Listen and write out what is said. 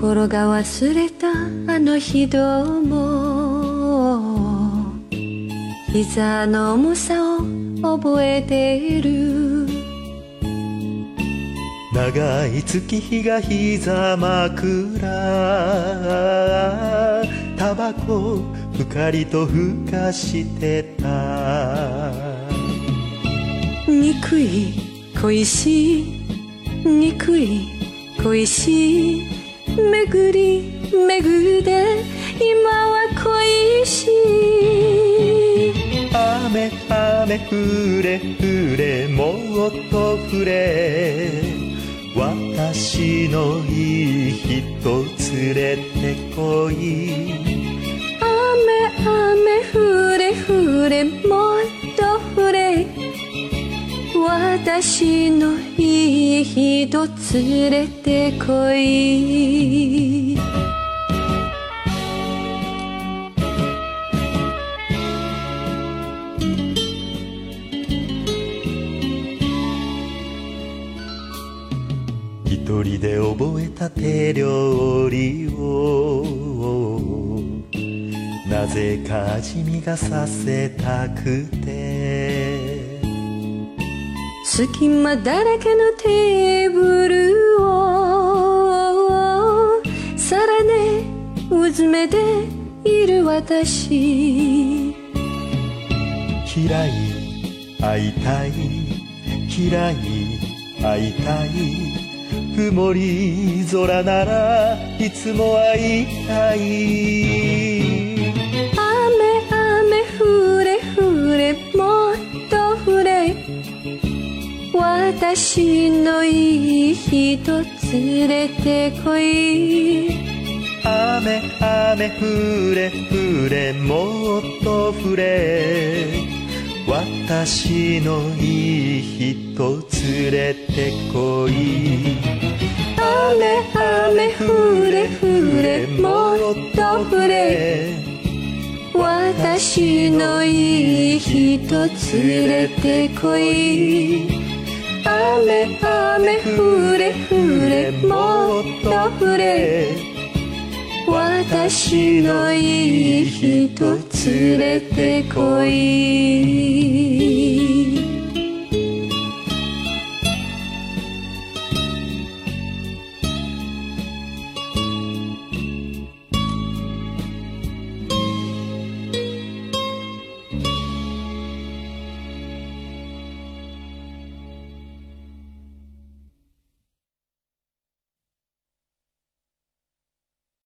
心が忘れたあの日どうも。膝の重さを覚えている。長い月日が膝枕。タバコふかりとふかしてた。憎い恋しい。憎い恋しい巡り巡って今は恋しい。雨雨降れ降れもっと降れ。私のいい人連れてこい。私のいい人連れてこい。一人で覚えた手料理を。なぜか味見がさせたくて。隙間だらけのテーブルを皿でうずめている私。嫌い会いたい嫌い会い。たい。曇り空ならいつも会いたい。私のいい人連れてこい。雨雨降れ降れもっと降れ。私のいい人連れてこい。雨雨降れ降れもっと降れ。私のいい人連れてこい雨雨降れ降れもっと降れ。私のいい人連れてこい。